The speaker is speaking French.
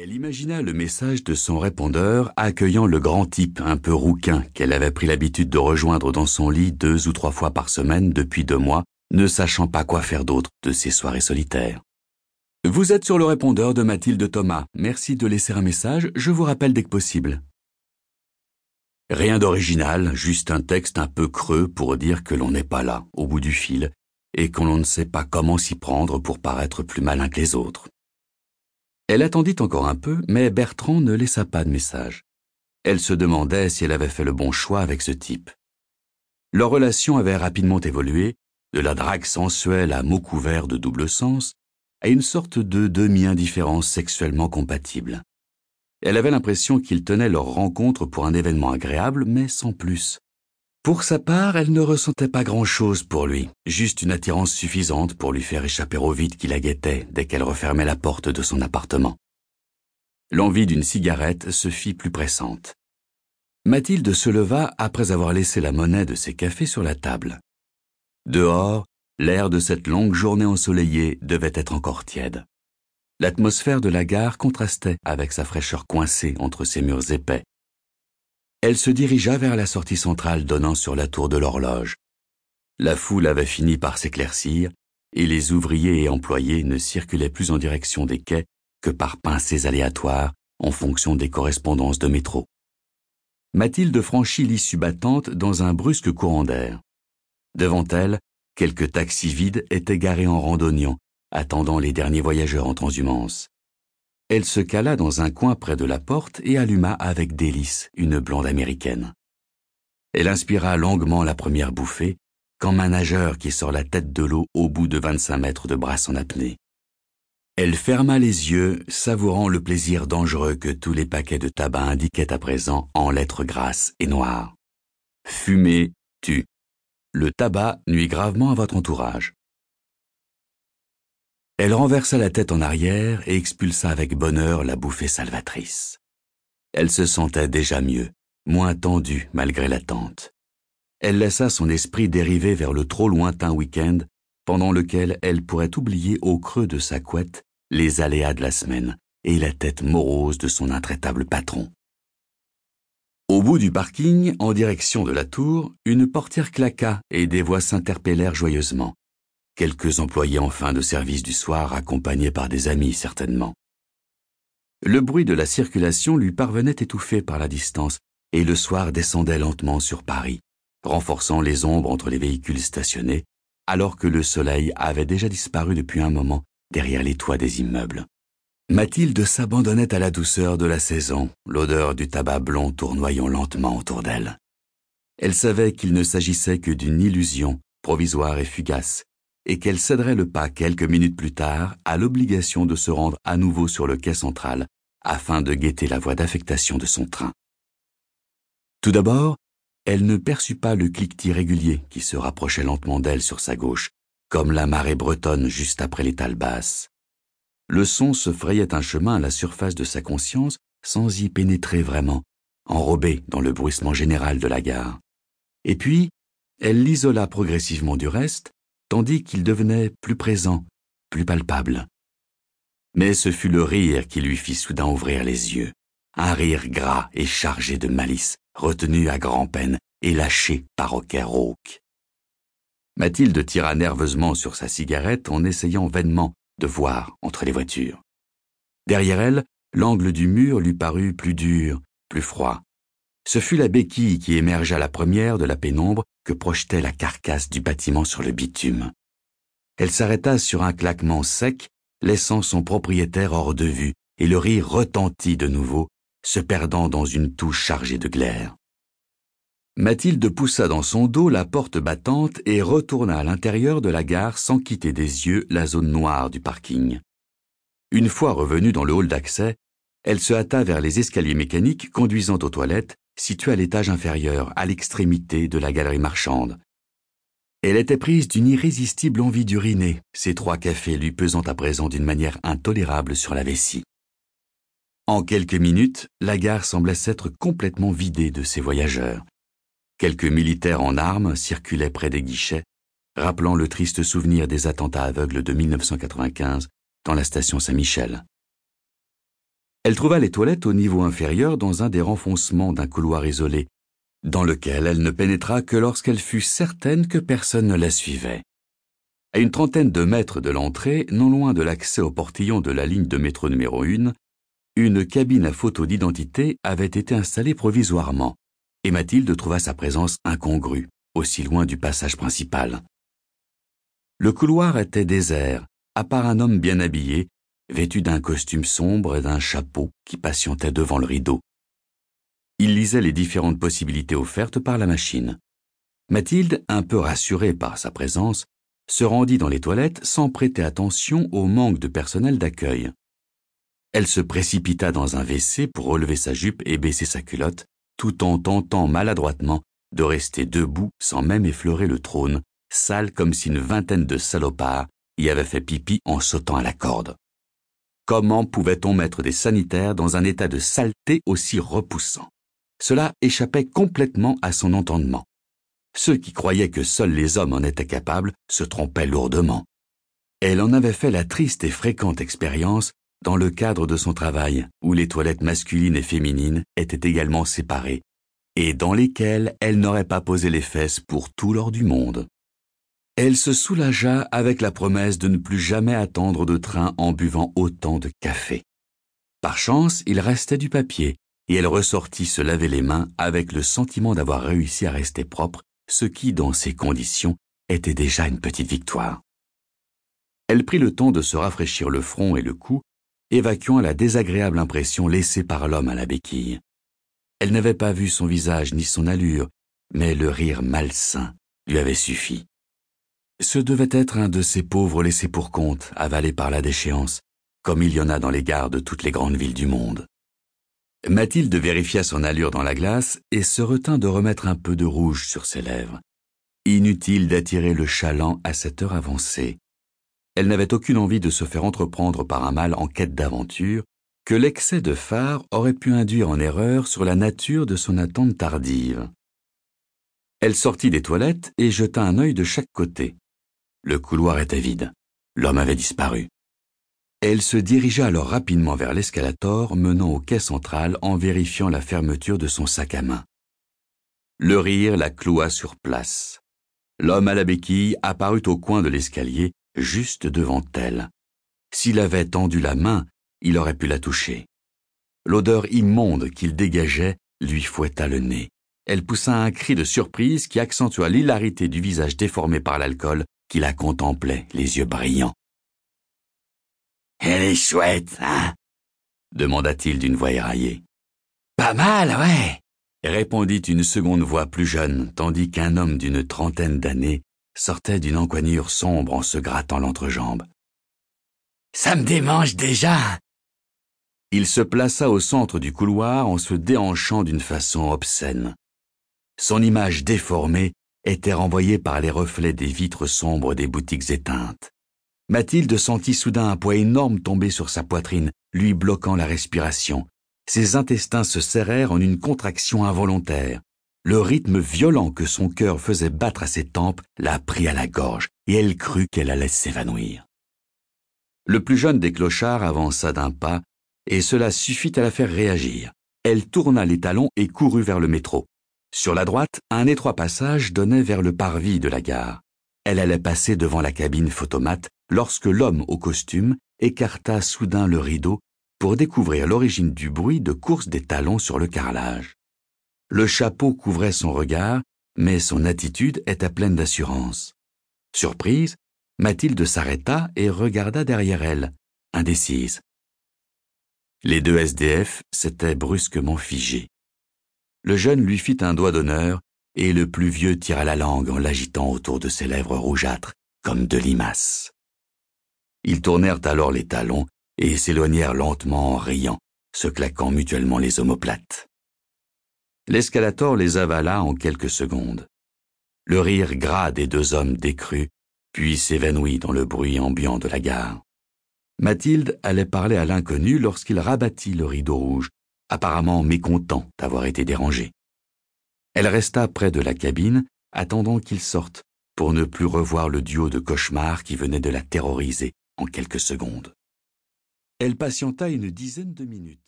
Elle imagina le message de son répondeur accueillant le grand type un peu rouquin qu'elle avait pris l'habitude de rejoindre dans son lit deux ou trois fois par semaine depuis deux mois, ne sachant pas quoi faire d'autre de ses soirées solitaires. Vous êtes sur le répondeur de Mathilde Thomas. Merci de laisser un message, je vous rappelle dès que possible. Rien d'original, juste un texte un peu creux pour dire que l'on n'est pas là, au bout du fil, et qu'on ne sait pas comment s'y prendre pour paraître plus malin que les autres. Elle attendit encore un peu, mais Bertrand ne laissa pas de message. Elle se demandait si elle avait fait le bon choix avec ce type. Leur relation avait rapidement évolué, de la drague sensuelle à mots couverts de double sens, à une sorte de demi-indifférence sexuellement compatible. Elle avait l'impression qu'ils tenaient leur rencontre pour un événement agréable, mais sans plus. Pour sa part, elle ne ressentait pas grand-chose pour lui, juste une attirance suffisante pour lui faire échapper au vide qui la guettait dès qu'elle refermait la porte de son appartement. L'envie d'une cigarette se fit plus pressante. Mathilde se leva après avoir laissé la monnaie de ses cafés sur la table. Dehors, l'air de cette longue journée ensoleillée devait être encore tiède. L'atmosphère de la gare contrastait avec sa fraîcheur coincée entre ses murs épais elle se dirigea vers la sortie centrale donnant sur la tour de l'horloge. La foule avait fini par s'éclaircir, et les ouvriers et employés ne circulaient plus en direction des quais que par pincées aléatoires en fonction des correspondances de métro. Mathilde franchit l'issue battante dans un brusque courant d'air. Devant elle, quelques taxis vides étaient garés en randonnions, attendant les derniers voyageurs en transhumance. Elle se cala dans un coin près de la porte et alluma avec délice une blonde américaine. Elle inspira longuement la première bouffée, comme un nageur qui sort la tête de l'eau au bout de 25 mètres de brasse en apnée. Elle ferma les yeux, savourant le plaisir dangereux que tous les paquets de tabac indiquaient à présent en lettres grasses et noires. Fumer tue. Le tabac nuit gravement à votre entourage. Elle renversa la tête en arrière et expulsa avec bonheur la bouffée salvatrice. Elle se sentait déjà mieux, moins tendue malgré l'attente. Elle laissa son esprit dériver vers le trop lointain week-end, pendant lequel elle pourrait oublier au creux de sa couette les aléas de la semaine et la tête morose de son intraitable patron. Au bout du parking, en direction de la tour, une portière claqua et des voix s'interpellèrent joyeusement quelques employés en fin de service du soir accompagnés par des amis certainement. Le bruit de la circulation lui parvenait étouffé par la distance, et le soir descendait lentement sur Paris, renforçant les ombres entre les véhicules stationnés, alors que le soleil avait déjà disparu depuis un moment derrière les toits des immeubles. Mathilde s'abandonnait à la douceur de la saison, l'odeur du tabac blond tournoyant lentement autour d'elle. Elle savait qu'il ne s'agissait que d'une illusion provisoire et fugace, et qu'elle céderait le pas quelques minutes plus tard à l'obligation de se rendre à nouveau sur le quai central afin de guetter la voie d'affectation de son train. Tout d'abord, elle ne perçut pas le cliquetis régulier qui se rapprochait lentement d'elle sur sa gauche, comme la marée bretonne juste après l'étale basse. Le son se frayait un chemin à la surface de sa conscience sans y pénétrer vraiment, enrobée dans le bruissement général de la gare. Et puis, elle l'isola progressivement du reste, tandis qu'il devenait plus présent, plus palpable. Mais ce fut le rire qui lui fit soudain ouvrir les yeux, un rire gras et chargé de malice, retenu à grand-peine et lâché par rauque. Mathilde tira nerveusement sur sa cigarette en essayant vainement de voir entre les voitures. Derrière elle, l'angle du mur lui parut plus dur, plus froid. Ce fut la béquille qui émergea la première de la pénombre que projetait la carcasse du bâtiment sur le bitume. Elle s'arrêta sur un claquement sec, laissant son propriétaire hors de vue, et le rire retentit de nouveau, se perdant dans une touche chargée de glaire. Mathilde poussa dans son dos la porte battante et retourna à l'intérieur de la gare sans quitter des yeux la zone noire du parking. Une fois revenue dans le hall d'accès, elle se hâta vers les escaliers mécaniques conduisant aux toilettes située à l'étage inférieur, à l'extrémité de la galerie marchande. Elle était prise d'une irrésistible envie d'uriner, ces trois cafés lui pesant à présent d'une manière intolérable sur la vessie. En quelques minutes, la gare semblait s'être complètement vidée de ses voyageurs. Quelques militaires en armes circulaient près des guichets, rappelant le triste souvenir des attentats aveugles de 1995 dans la station Saint-Michel. Elle trouva les toilettes au niveau inférieur dans un des renfoncements d'un couloir isolé, dans lequel elle ne pénétra que lorsqu'elle fut certaine que personne ne la suivait. À une trentaine de mètres de l'entrée, non loin de l'accès au portillon de la ligne de métro numéro 1, une cabine à photo d'identité avait été installée provisoirement, et Mathilde trouva sa présence incongrue, aussi loin du passage principal. Le couloir était désert, à part un homme bien habillé, vêtu d'un costume sombre et d'un chapeau qui patientait devant le rideau. Il lisait les différentes possibilités offertes par la machine. Mathilde, un peu rassurée par sa présence, se rendit dans les toilettes sans prêter attention au manque de personnel d'accueil. Elle se précipita dans un WC pour relever sa jupe et baisser sa culotte, tout en tentant maladroitement de rester debout sans même effleurer le trône, sale comme si une vingtaine de salopards y avaient fait pipi en sautant à la corde. Comment pouvait-on mettre des sanitaires dans un état de saleté aussi repoussant? Cela échappait complètement à son entendement. Ceux qui croyaient que seuls les hommes en étaient capables se trompaient lourdement. Elle en avait fait la triste et fréquente expérience dans le cadre de son travail, où les toilettes masculines et féminines étaient également séparées, et dans lesquelles elle n'aurait pas posé les fesses pour tout l'or du monde. Elle se soulagea avec la promesse de ne plus jamais attendre de train en buvant autant de café. Par chance, il restait du papier, et elle ressortit se laver les mains avec le sentiment d'avoir réussi à rester propre, ce qui, dans ces conditions, était déjà une petite victoire. Elle prit le temps de se rafraîchir le front et le cou évacuant la désagréable impression laissée par l'homme à la béquille. Elle n'avait pas vu son visage ni son allure, mais le rire malsain lui avait suffi. Ce devait être un de ces pauvres laissés pour compte, avalés par la déchéance, comme il y en a dans les gares de toutes les grandes villes du monde. Mathilde vérifia son allure dans la glace et se retint de remettre un peu de rouge sur ses lèvres. Inutile d'attirer le chaland à cette heure avancée elle n'avait aucune envie de se faire entreprendre par un mal en quête d'aventure, que l'excès de phare aurait pu induire en erreur sur la nature de son attente tardive. Elle sortit des toilettes et jeta un œil de chaque côté. Le couloir était vide. L'homme avait disparu. Elle se dirigea alors rapidement vers l'escalator menant au quai central en vérifiant la fermeture de son sac à main. Le rire la cloua sur place. L'homme à la béquille apparut au coin de l'escalier juste devant elle. S'il avait tendu la main, il aurait pu la toucher. L'odeur immonde qu'il dégageait lui fouetta le nez. Elle poussa un cri de surprise qui accentua l'hilarité du visage déformé par l'alcool qui la contemplait, les yeux brillants. Elle est chouette, hein? demanda-t-il d'une voix éraillée. Pas mal, ouais répondit une seconde voix plus jeune, tandis qu'un homme d'une trentaine d'années sortait d'une encoignure sombre en se grattant l'entrejambe. Ça me démange déjà. Il se plaça au centre du couloir en se déhanchant d'une façon obscène. Son image déformée était renvoyée par les reflets des vitres sombres des boutiques éteintes. Mathilde sentit soudain un poids énorme tomber sur sa poitrine, lui bloquant la respiration. Ses intestins se serrèrent en une contraction involontaire. Le rythme violent que son cœur faisait battre à ses tempes la prit à la gorge, et elle crut qu'elle allait s'évanouir. Le plus jeune des clochards avança d'un pas, et cela suffit à la faire réagir. Elle tourna les talons et courut vers le métro. Sur la droite, un étroit passage donnait vers le parvis de la gare. Elle allait passer devant la cabine photomate lorsque l'homme au costume écarta soudain le rideau pour découvrir l'origine du bruit de course des talons sur le carrelage. Le chapeau couvrait son regard, mais son attitude était pleine d'assurance. Surprise, Mathilde s'arrêta et regarda derrière elle, indécise. Les deux SDF s'étaient brusquement figés. Le jeune lui fit un doigt d'honneur, et le plus vieux tira la langue en l'agitant autour de ses lèvres rougeâtres, comme de limaces. Ils tournèrent alors les talons et s'éloignèrent lentement en riant, se claquant mutuellement les omoplates. L'escalator les avala en quelques secondes. Le rire gras des deux hommes décrut, puis s'évanouit dans le bruit ambiant de la gare. Mathilde allait parler à l'inconnu lorsqu'il rabattit le rideau rouge, apparemment mécontent d'avoir été dérangé. Elle resta près de la cabine, attendant qu'il sorte, pour ne plus revoir le duo de cauchemars qui venait de la terroriser en quelques secondes. Elle patienta une dizaine de minutes.